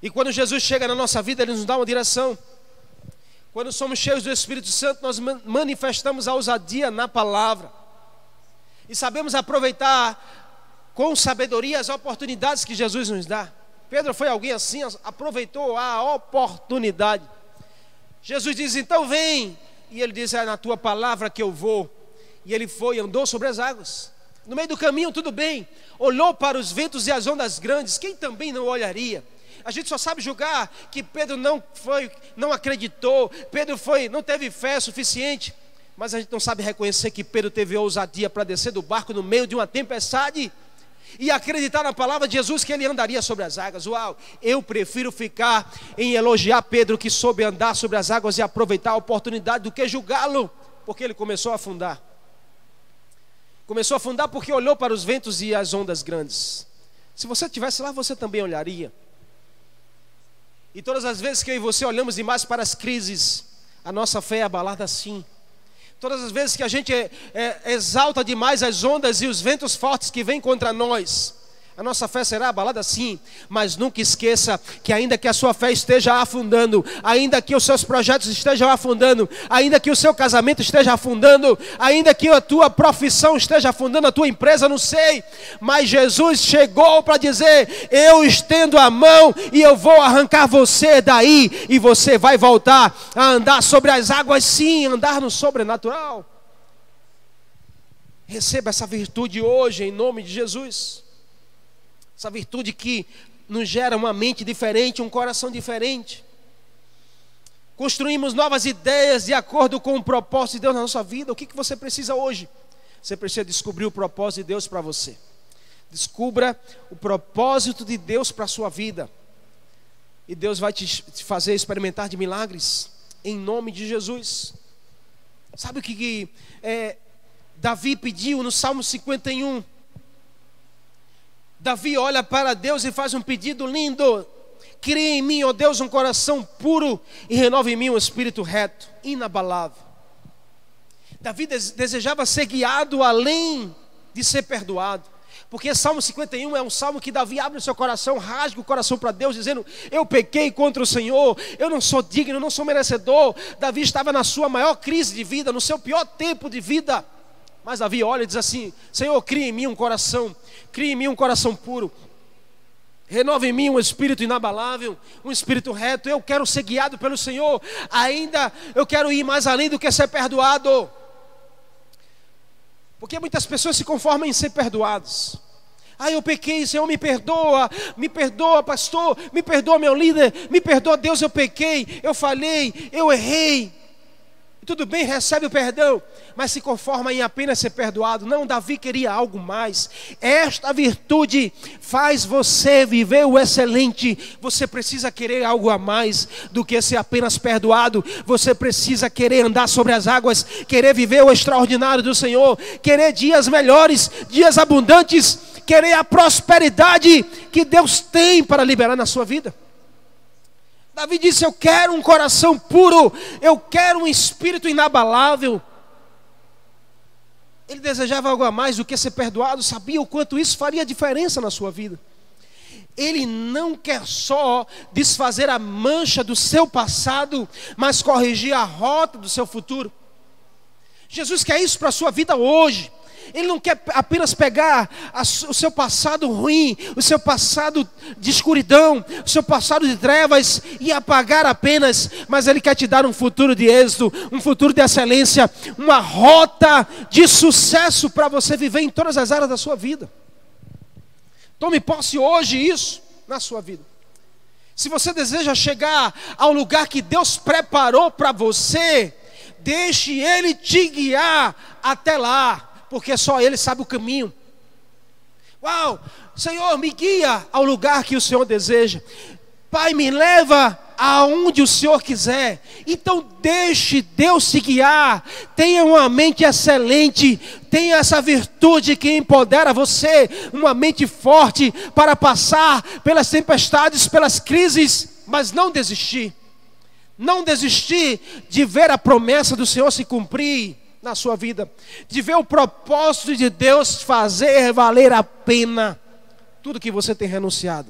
E quando Jesus chega na nossa vida, Ele nos dá uma direção. Quando somos cheios do Espírito Santo, nós manifestamos a ousadia na palavra. E sabemos aproveitar com sabedoria as oportunidades que Jesus nos dá. Pedro foi alguém assim, aproveitou a oportunidade. Jesus diz: Então vem. E ele diz: É na tua palavra que eu vou. E ele foi, andou sobre as águas. No meio do caminho, tudo bem. Olhou para os ventos e as ondas grandes. Quem também não olharia? A gente só sabe julgar que Pedro não foi, não acreditou, Pedro foi, não teve fé suficiente. Mas a gente não sabe reconhecer que Pedro teve ousadia para descer do barco no meio de uma tempestade e acreditar na palavra de Jesus que ele andaria sobre as águas. Uau, eu prefiro ficar em elogiar Pedro que soube andar sobre as águas e aproveitar a oportunidade do que julgá-lo, porque ele começou a afundar. Começou a afundar porque olhou para os ventos e as ondas grandes. Se você estivesse lá, você também olharia. E todas as vezes que eu e você olhamos demais para as crises, a nossa fé é abalada assim. Todas as vezes que a gente é, é, exalta demais as ondas e os ventos fortes que vêm contra nós, a nossa fé será abalada sim, mas nunca esqueça que ainda que a sua fé esteja afundando, ainda que os seus projetos estejam afundando, ainda que o seu casamento esteja afundando, ainda que a tua profissão esteja afundando, a tua empresa, não sei, mas Jesus chegou para dizer: Eu estendo a mão e eu vou arrancar você daí, e você vai voltar a andar sobre as águas, sim, andar no sobrenatural. Receba essa virtude hoje, em nome de Jesus. Essa virtude que nos gera uma mente diferente, um coração diferente. Construímos novas ideias de acordo com o propósito de Deus na nossa vida. O que, que você precisa hoje? Você precisa descobrir o propósito de Deus para você. Descubra o propósito de Deus para a sua vida. E Deus vai te fazer experimentar de milagres. Em nome de Jesus. Sabe o que, que é, Davi pediu no Salmo 51? Davi olha para Deus e faz um pedido lindo. Cria em mim, ó Deus, um coração puro e renova em mim um espírito reto, inabalável. Davi desejava ser guiado além de ser perdoado. Porque Salmo 51 é um salmo que Davi abre o seu coração, rasga o coração para Deus, dizendo: Eu pequei contra o Senhor, eu não sou digno, eu não sou merecedor. Davi estava na sua maior crise de vida, no seu pior tempo de vida. Mas Davi olha e diz assim: Senhor, cria em mim um coração, cria em mim um coração puro. Renova em mim um espírito inabalável, um espírito reto. Eu quero ser guiado pelo Senhor. Ainda eu quero ir mais além do que ser perdoado. Porque muitas pessoas se conformam em ser perdoados. Ah, eu pequei, Senhor, me perdoa, me perdoa, pastor, me perdoa, meu líder, me perdoa, Deus, eu pequei, eu falhei, eu errei tudo bem, recebe o perdão, mas se conforma em apenas ser perdoado. Não, Davi queria algo mais. Esta virtude faz você viver o excelente. Você precisa querer algo a mais do que ser apenas perdoado. Você precisa querer andar sobre as águas, querer viver o extraordinário do Senhor, querer dias melhores, dias abundantes, querer a prosperidade que Deus tem para liberar na sua vida. Davi disse: Eu quero um coração puro, eu quero um espírito inabalável. Ele desejava algo a mais do que ser perdoado, sabia o quanto isso faria diferença na sua vida. Ele não quer só desfazer a mancha do seu passado, mas corrigir a rota do seu futuro. Jesus quer isso para a sua vida hoje. Ele não quer apenas pegar o seu passado ruim, o seu passado de escuridão, o seu passado de trevas e apagar apenas, mas Ele quer te dar um futuro de êxito, um futuro de excelência, uma rota de sucesso para você viver em todas as áreas da sua vida. Tome posse hoje isso na sua vida. Se você deseja chegar ao lugar que Deus preparou para você, deixe Ele te guiar até lá porque só Ele sabe o caminho. Uau, Senhor, me guia ao lugar que o Senhor deseja. Pai, me leva aonde o Senhor quiser. Então deixe Deus se guiar. Tenha uma mente excelente. Tenha essa virtude que empodera você, uma mente forte para passar pelas tempestades, pelas crises, mas não desistir. Não desistir de ver a promessa do Senhor se cumprir na sua vida, de ver o propósito de Deus fazer valer a pena tudo que você tem renunciado.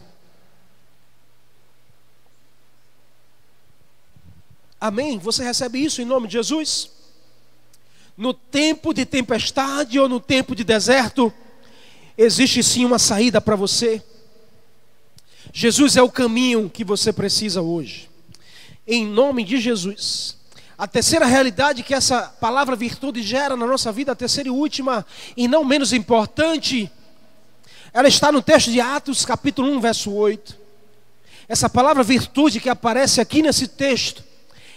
Amém? Você recebe isso em nome de Jesus? No tempo de tempestade ou no tempo de deserto, existe sim uma saída para você. Jesus é o caminho que você precisa hoje. Em nome de Jesus. A terceira realidade que essa palavra virtude gera na nossa vida, a terceira e última, e não menos importante, ela está no texto de Atos, capítulo 1, verso 8. Essa palavra virtude que aparece aqui nesse texto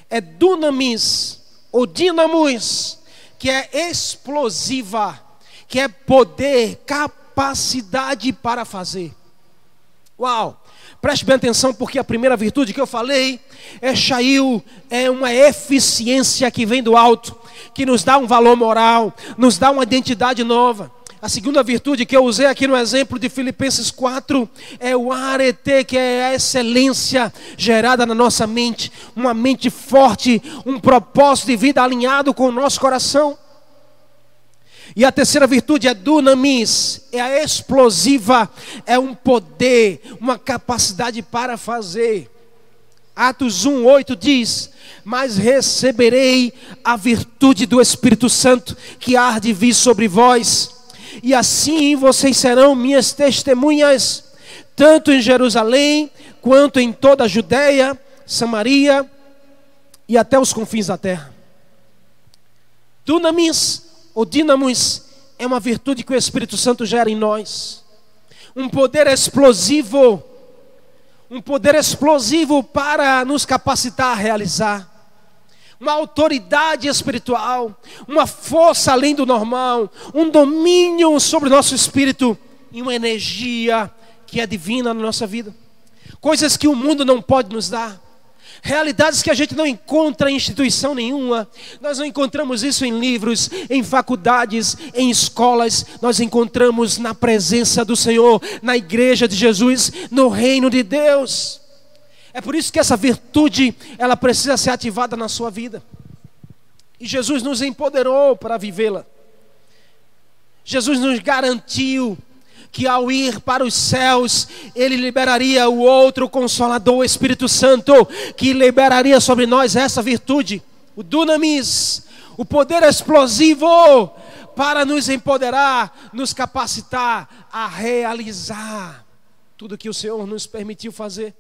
é dunamis, ou dinamus, que é explosiva, que é poder, capacidade para fazer. Uau! Preste bem atenção, porque a primeira virtude que eu falei é Shail, é uma eficiência que vem do alto, que nos dá um valor moral, nos dá uma identidade nova. A segunda virtude que eu usei aqui no exemplo de Filipenses 4 é o arete, que é a excelência gerada na nossa mente, uma mente forte, um propósito de vida alinhado com o nosso coração. E a terceira virtude é dunamis, é a explosiva, é um poder, uma capacidade para fazer. Atos 1:8 diz: "Mas receberei a virtude do Espírito Santo que há de vir sobre vós, e assim vocês serão minhas testemunhas, tanto em Jerusalém quanto em toda a Judéia, Samaria e até os confins da terra." Dunamis ou dinamos é uma virtude que o Espírito Santo gera em nós. Um poder explosivo um poder explosivo para nos capacitar a realizar, uma autoridade espiritual, uma força além do normal, um domínio sobre o nosso espírito e uma energia que é divina na nossa vida. Coisas que o mundo não pode nos dar. Realidades que a gente não encontra em instituição nenhuma. Nós não encontramos isso em livros, em faculdades, em escolas. Nós encontramos na presença do Senhor, na igreja de Jesus, no reino de Deus. É por isso que essa virtude, ela precisa ser ativada na sua vida. E Jesus nos empoderou para vivê-la. Jesus nos garantiu que ao ir para os céus, ele liberaria o outro consolador, o Espírito Santo, que liberaria sobre nós essa virtude, o dunamis, o poder explosivo para nos empoderar, nos capacitar a realizar tudo que o Senhor nos permitiu fazer.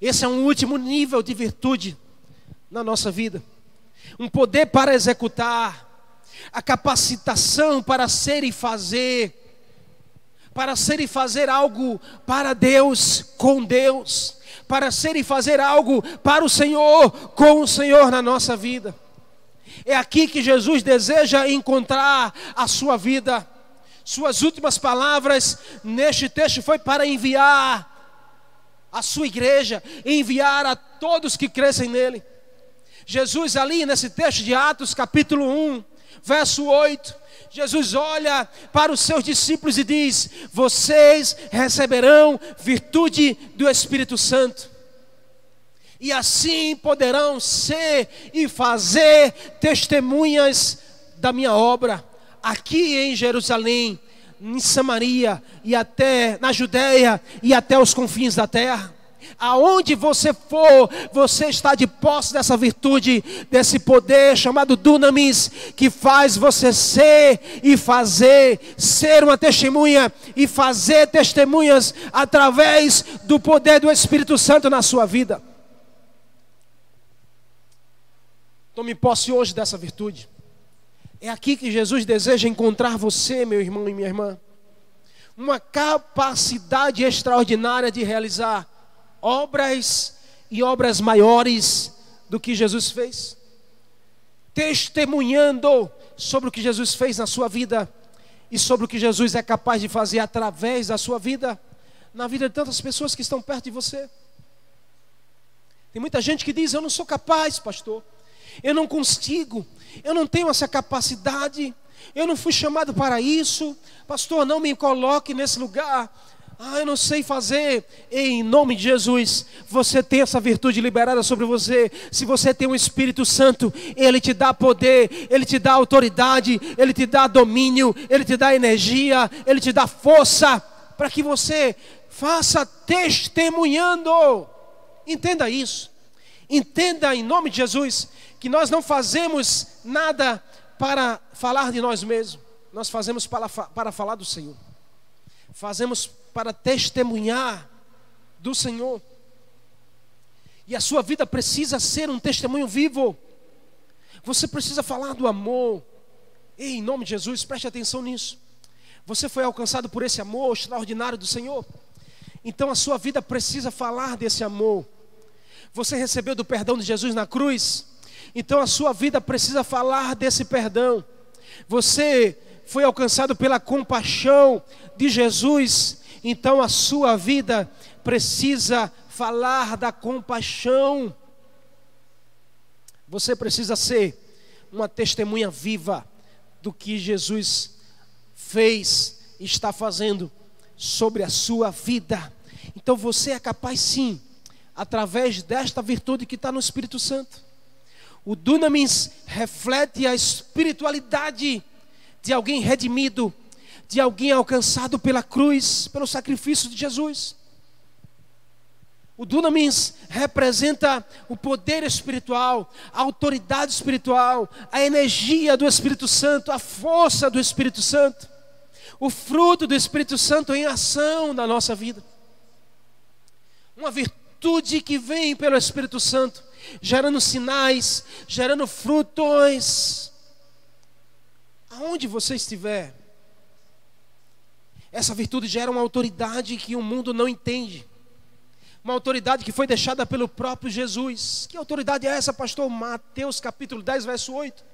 Esse é um último nível de virtude na nossa vida. Um poder para executar, a capacitação para ser e fazer, para ser e fazer algo para Deus, com Deus, para ser e fazer algo para o Senhor, com o Senhor na nossa vida. É aqui que Jesus deseja encontrar a sua vida. Suas últimas palavras neste texto foi para enviar a sua igreja, enviar a todos que crescem nele. Jesus ali nesse texto de Atos, capítulo 1, verso 8, Jesus olha para os seus discípulos e diz: Vocês receberão virtude do Espírito Santo. E assim poderão ser e fazer testemunhas da minha obra, aqui em Jerusalém, em Samaria e até na Judéia e até os confins da terra. Aonde você for, você está de posse dessa virtude, desse poder chamado dunamis, que faz você ser e fazer, ser uma testemunha e fazer testemunhas através do poder do Espírito Santo na sua vida. Tome posse hoje dessa virtude. É aqui que Jesus deseja encontrar você, meu irmão e minha irmã. Uma capacidade extraordinária de realizar obras e obras maiores do que Jesus fez, testemunhando sobre o que Jesus fez na sua vida e sobre o que Jesus é capaz de fazer através da sua vida, na vida de tantas pessoas que estão perto de você. Tem muita gente que diz: Eu não sou capaz, pastor, eu não consigo, eu não tenho essa capacidade, eu não fui chamado para isso, pastor, não me coloque nesse lugar. Ah, eu não sei fazer. Em nome de Jesus, você tem essa virtude liberada sobre você. Se você tem o um Espírito Santo, ele te dá poder, ele te dá autoridade, ele te dá domínio, ele te dá energia, ele te dá força para que você faça testemunhando. Entenda isso. Entenda em nome de Jesus que nós não fazemos nada para falar de nós mesmos, nós fazemos para, para falar do Senhor. Fazemos para testemunhar do Senhor. E a sua vida precisa ser um testemunho vivo. Você precisa falar do amor. Ei, em nome de Jesus, preste atenção nisso. Você foi alcançado por esse amor extraordinário do Senhor. Então a sua vida precisa falar desse amor. Você recebeu do perdão de Jesus na cruz. Então a sua vida precisa falar desse perdão. Você foi alcançado pela compaixão de Jesus então a sua vida precisa falar da compaixão. Você precisa ser uma testemunha viva do que Jesus fez e está fazendo sobre a sua vida. Então você é capaz sim, através desta virtude que está no Espírito Santo. O dunamis reflete a espiritualidade de alguém redimido, de alguém alcançado pela cruz, pelo sacrifício de Jesus. O dunamis representa o poder espiritual, a autoridade espiritual, a energia do Espírito Santo, a força do Espírito Santo, o fruto do Espírito Santo em ação na nossa vida. Uma virtude que vem pelo Espírito Santo, gerando sinais, gerando frutos. Aonde você estiver, essa virtude gera uma autoridade que o mundo não entende uma autoridade que foi deixada pelo próprio Jesus. Que autoridade é essa, pastor? Mateus capítulo 10, verso 8.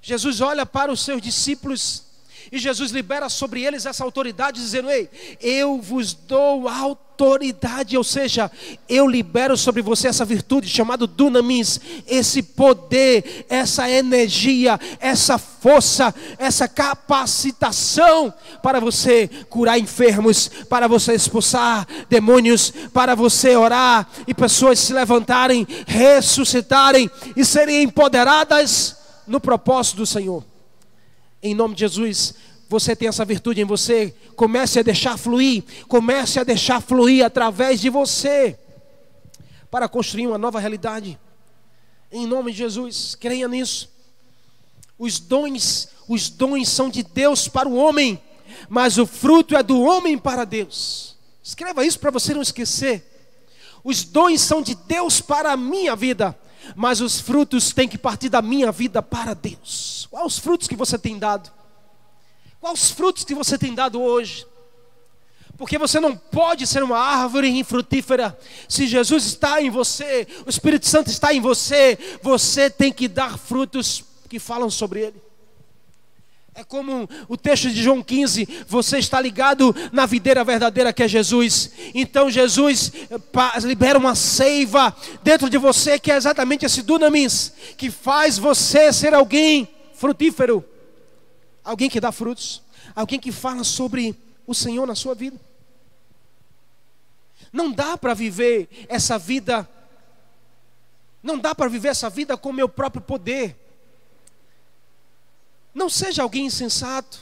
Jesus olha para os seus discípulos e Jesus libera sobre eles essa autoridade, dizendo: Ei, eu vos dou autoridade, ou seja, eu libero sobre você essa virtude chamada dunamis, esse poder, essa energia, essa força, essa capacitação para você curar enfermos, para você expulsar demônios, para você orar e pessoas se levantarem, ressuscitarem e serem empoderadas no propósito do Senhor. Em nome de Jesus, você tem essa virtude em você, comece a deixar fluir, comece a deixar fluir através de você, para construir uma nova realidade. Em nome de Jesus, creia nisso. Os dons, os dons são de Deus para o homem, mas o fruto é do homem para Deus. Escreva isso para você não esquecer. Os dons são de Deus para a minha vida, mas os frutos têm que partir da minha vida para Deus. Quais os frutos que você tem dado? Quais os frutos que você tem dado hoje? Porque você não pode ser uma árvore infrutífera. Se Jesus está em você, o Espírito Santo está em você, você tem que dar frutos que falam sobre ele. É como o texto de João 15: você está ligado na videira verdadeira que é Jesus. Então Jesus eh, libera uma seiva dentro de você, que é exatamente esse dunamis, que faz você ser alguém frutífero, alguém que dá frutos, alguém que fala sobre o Senhor na sua vida. Não dá para viver essa vida, não dá para viver essa vida com meu próprio poder. Não seja alguém insensato,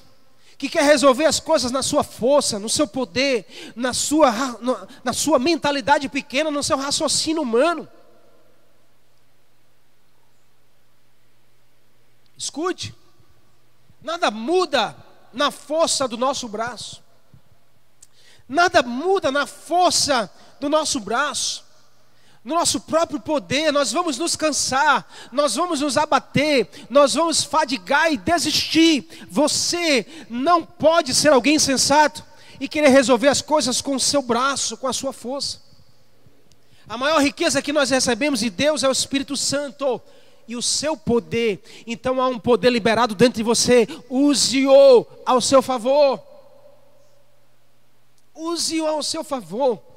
que quer resolver as coisas na sua força, no seu poder, na sua, na sua mentalidade pequena, no seu raciocínio humano. Escute, nada muda na força do nosso braço, nada muda na força do nosso braço no nosso próprio poder, nós vamos nos cansar, nós vamos nos abater, nós vamos fadigar e desistir. Você não pode ser alguém sensato e querer resolver as coisas com o seu braço, com a sua força. A maior riqueza que nós recebemos de Deus é o Espírito Santo e o seu poder. Então há um poder liberado dentro de você, use-o ao seu favor. Use-o ao seu favor.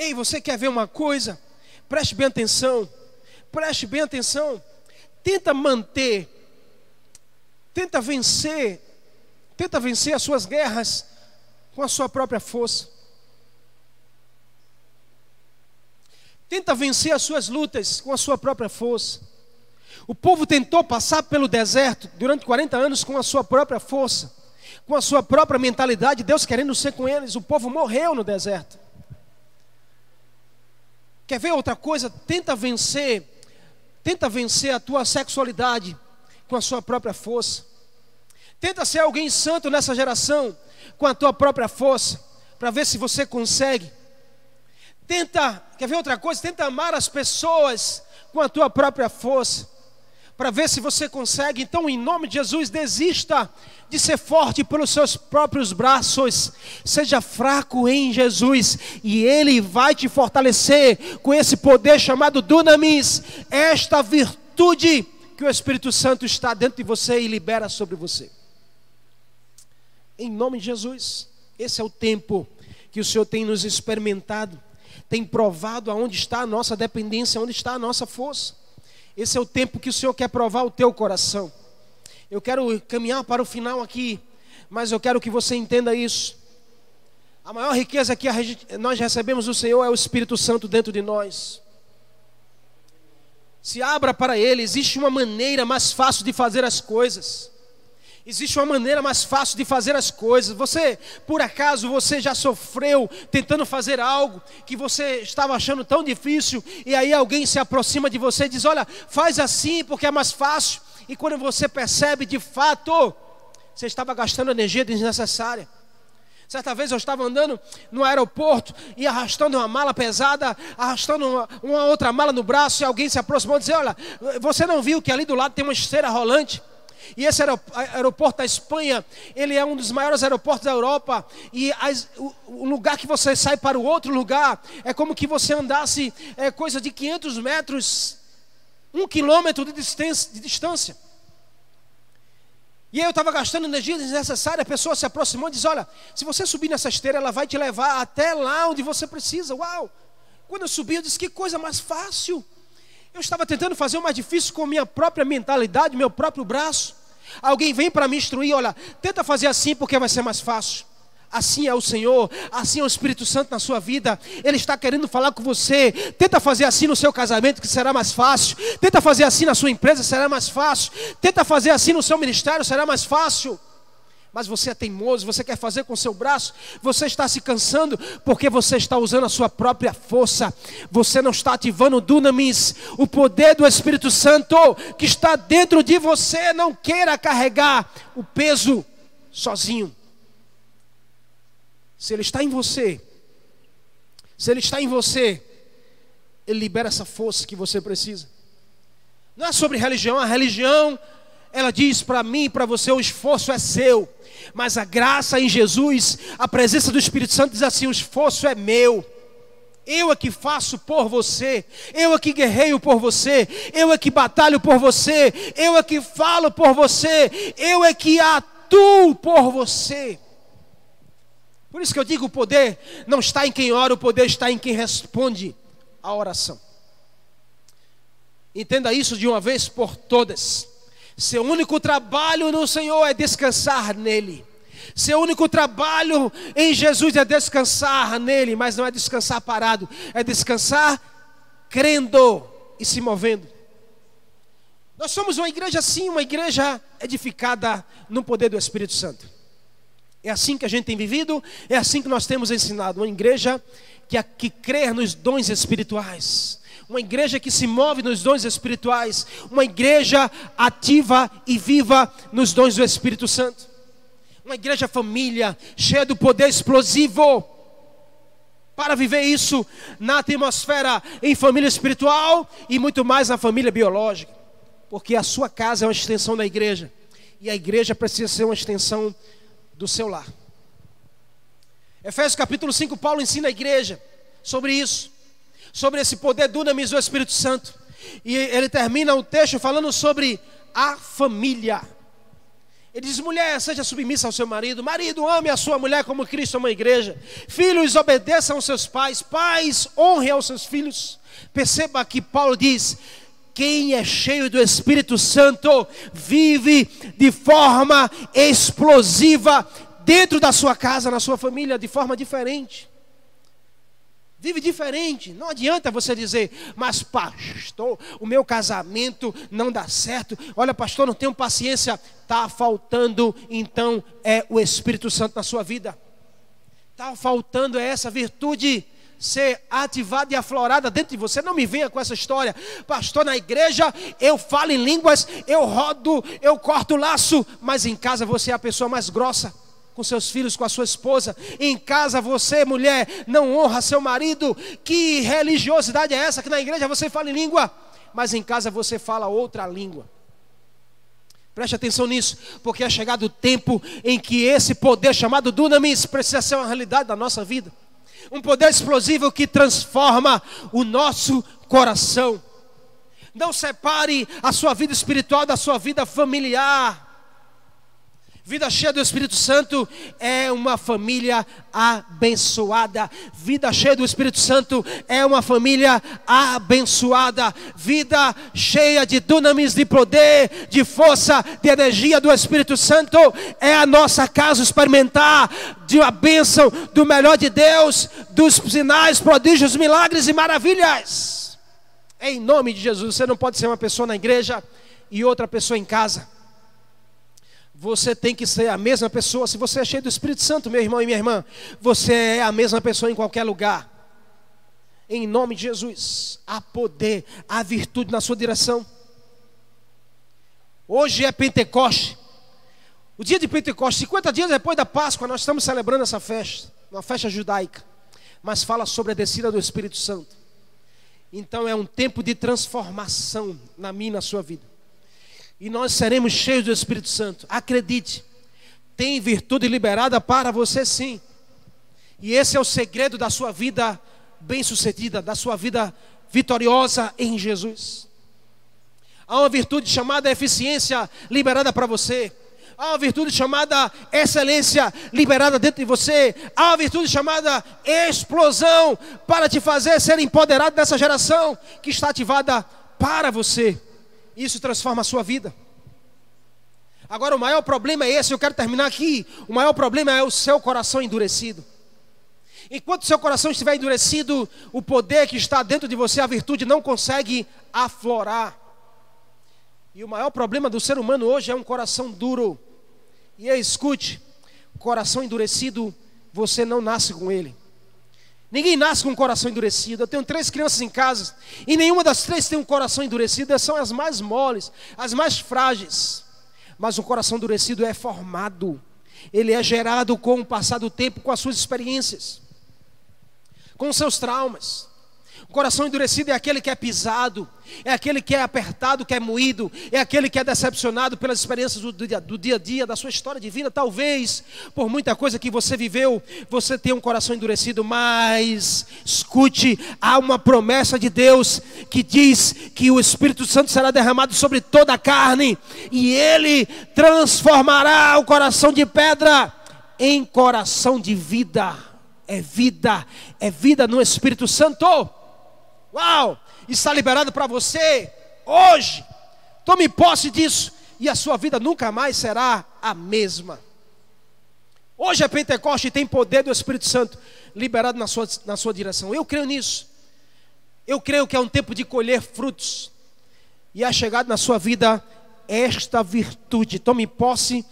Ei, você quer ver uma coisa? Preste bem atenção. Preste bem atenção. Tenta manter, tenta vencer, tenta vencer as suas guerras com a sua própria força. Tenta vencer as suas lutas com a sua própria força. O povo tentou passar pelo deserto durante 40 anos com a sua própria força, com a sua própria mentalidade, Deus querendo ser com eles. O povo morreu no deserto. Quer ver outra coisa? Tenta vencer, tenta vencer a tua sexualidade com a sua própria força. Tenta ser alguém santo nessa geração com a tua própria força, para ver se você consegue. Tenta, quer ver outra coisa? Tenta amar as pessoas com a tua própria força para ver se você consegue. Então, em nome de Jesus, desista de ser forte pelos seus próprios braços. Seja fraco em Jesus e Ele vai te fortalecer com esse poder chamado Dunamis, esta virtude que o Espírito Santo está dentro de você e libera sobre você. Em nome de Jesus, esse é o tempo que o Senhor tem nos experimentado, tem provado aonde está a nossa dependência, onde está a nossa força. Esse é o tempo que o Senhor quer provar o teu coração. Eu quero caminhar para o final aqui, mas eu quero que você entenda isso. A maior riqueza que nós recebemos do Senhor é o Espírito Santo dentro de nós. Se abra para Ele. Existe uma maneira mais fácil de fazer as coisas. Existe uma maneira mais fácil de fazer as coisas. Você, por acaso, você já sofreu tentando fazer algo que você estava achando tão difícil e aí alguém se aproxima de você e diz: "Olha, faz assim porque é mais fácil". E quando você percebe de fato, você estava gastando energia desnecessária. Certa vez eu estava andando no aeroporto e arrastando uma mala pesada, arrastando uma, uma outra mala no braço, e alguém se aproximou e disse: Olha, você não viu que ali do lado tem uma esteira rolante? E esse aeroporto da Espanha, ele é um dos maiores aeroportos da Europa. E as, o, o, lugar que você sai para o outro lugar é como que você andasse é, coisa de 500 metros, um quilômetro de distância. De distância. E aí eu estava gastando energia desnecessária, a pessoa se aproximou e disse: Olha, se você subir nessa esteira, ela vai te levar até lá onde você precisa. Uau! Quando eu subi, eu disse: Que coisa mais fácil. Eu estava tentando fazer o mais difícil com minha própria mentalidade, meu próprio braço. Alguém vem para me instruir, olha, tenta fazer assim porque vai ser mais fácil. Assim é o Senhor, assim é o Espírito Santo na sua vida. Ele está querendo falar com você. Tenta fazer assim no seu casamento, que será mais fácil. Tenta fazer assim na sua empresa, será mais fácil. Tenta fazer assim no seu ministério, será mais fácil mas você é teimoso, você quer fazer com seu braço, você está se cansando porque você está usando a sua própria força, você não está ativando o dunamis, o poder do Espírito Santo que está dentro de você. Não queira carregar o peso sozinho. Se ele está em você, se ele está em você, ele libera essa força que você precisa. Não é sobre religião, a religião ela diz para mim e para você: o esforço é seu, mas a graça em Jesus, a presença do Espírito Santo diz assim: o esforço é meu. Eu é que faço por você, eu é que guerreio por você, eu é que batalho por você, eu é que falo por você, eu é que atuo por você. Por isso que eu digo: o poder não está em quem ora, o poder está em quem responde a oração. Entenda isso de uma vez por todas. Seu único trabalho no Senhor é descansar nele. Seu único trabalho em Jesus é descansar nele, mas não é descansar parado, é descansar crendo e se movendo. Nós somos uma igreja assim, uma igreja edificada no poder do Espírito Santo. É assim que a gente tem vivido, é assim que nós temos ensinado. Uma igreja que, que crê nos dons espirituais uma igreja que se move nos dons espirituais, uma igreja ativa e viva nos dons do Espírito Santo, uma igreja família, cheia do poder explosivo. Para viver isso na atmosfera em família espiritual e muito mais na família biológica, porque a sua casa é uma extensão da igreja. E a igreja precisa ser uma extensão do seu lar. Efésios capítulo 5, Paulo ensina a igreja sobre isso sobre esse poder dunamis do Espírito Santo. E ele termina o texto falando sobre a família. Ele diz: mulher, seja submissa ao seu marido. Marido, ame a sua mulher como Cristo ama a igreja. Filhos, obedeçam aos seus pais. Pais, honrem aos seus filhos. Perceba que Paulo diz: quem é cheio do Espírito Santo vive de forma explosiva dentro da sua casa, na sua família, de forma diferente. Vive diferente. Não adianta você dizer, mas pastor, o meu casamento não dá certo. Olha, pastor, não tenho paciência. Está faltando, então, é o Espírito Santo na sua vida. Está faltando é essa virtude ser ativada e aflorada dentro de você. Não me venha com essa história, pastor. Na igreja eu falo em línguas, eu rodo, eu corto laço, mas em casa você é a pessoa mais grossa com seus filhos, com a sua esposa. Em casa você, mulher, não honra seu marido. Que religiosidade é essa que na igreja você fala em língua, mas em casa você fala outra língua? Preste atenção nisso, porque é chegado o tempo em que esse poder chamado dunamis precisa ser uma realidade da nossa vida. Um poder explosivo que transforma o nosso coração. Não separe a sua vida espiritual da sua vida familiar. Vida cheia do Espírito Santo é uma família abençoada. Vida cheia do Espírito Santo é uma família abençoada. Vida cheia de dunamis, de poder, de força, de energia do Espírito Santo é a nossa casa experimentar de uma bênção do melhor de Deus, dos sinais, prodígios, milagres e maravilhas. Em nome de Jesus, você não pode ser uma pessoa na igreja e outra pessoa em casa. Você tem que ser a mesma pessoa. Se você é cheio do Espírito Santo, meu irmão e minha irmã, você é a mesma pessoa em qualquer lugar. Em nome de Jesus, há poder, há virtude na sua direção. Hoje é Pentecoste. O dia de Pentecoste, 50 dias depois da Páscoa, nós estamos celebrando essa festa, uma festa judaica, mas fala sobre a descida do Espírito Santo. Então é um tempo de transformação na minha e na sua vida. E nós seremos cheios do Espírito Santo. Acredite, tem virtude liberada para você sim. E esse é o segredo da sua vida bem-sucedida, da sua vida vitoriosa em Jesus. Há uma virtude chamada eficiência liberada para você. Há uma virtude chamada excelência liberada dentro de você. Há uma virtude chamada explosão para te fazer ser empoderado dessa geração que está ativada para você. Isso transforma a sua vida. Agora, o maior problema é esse, eu quero terminar aqui. O maior problema é o seu coração endurecido. Enquanto seu coração estiver endurecido, o poder que está dentro de você, a virtude, não consegue aflorar. E o maior problema do ser humano hoje é um coração duro. E escute, coração endurecido, você não nasce com ele. Ninguém nasce com um coração endurecido. Eu tenho três crianças em casa e nenhuma das três tem um coração endurecido. Elas são as mais moles, as mais frágeis. Mas o coração endurecido é formado. Ele é gerado com o passar do tempo, com as suas experiências, com os seus traumas. Coração endurecido é aquele que é pisado, é aquele que é apertado, que é moído, é aquele que é decepcionado pelas experiências do dia, do dia a dia, da sua história de vida. Talvez, por muita coisa que você viveu, você tenha um coração endurecido, mas escute, há uma promessa de Deus que diz que o Espírito Santo será derramado sobre toda a carne e ele transformará o coração de pedra em coração de vida. É vida, é vida no Espírito Santo. Uau! Está liberado para você hoje. Tome posse disso e a sua vida nunca mais será a mesma. Hoje é Pentecoste e tem poder do Espírito Santo liberado na sua, na sua direção. Eu creio nisso. Eu creio que é um tempo de colher frutos. E é chegado na sua vida esta virtude. Tome posse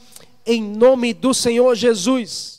em nome do Senhor Jesus.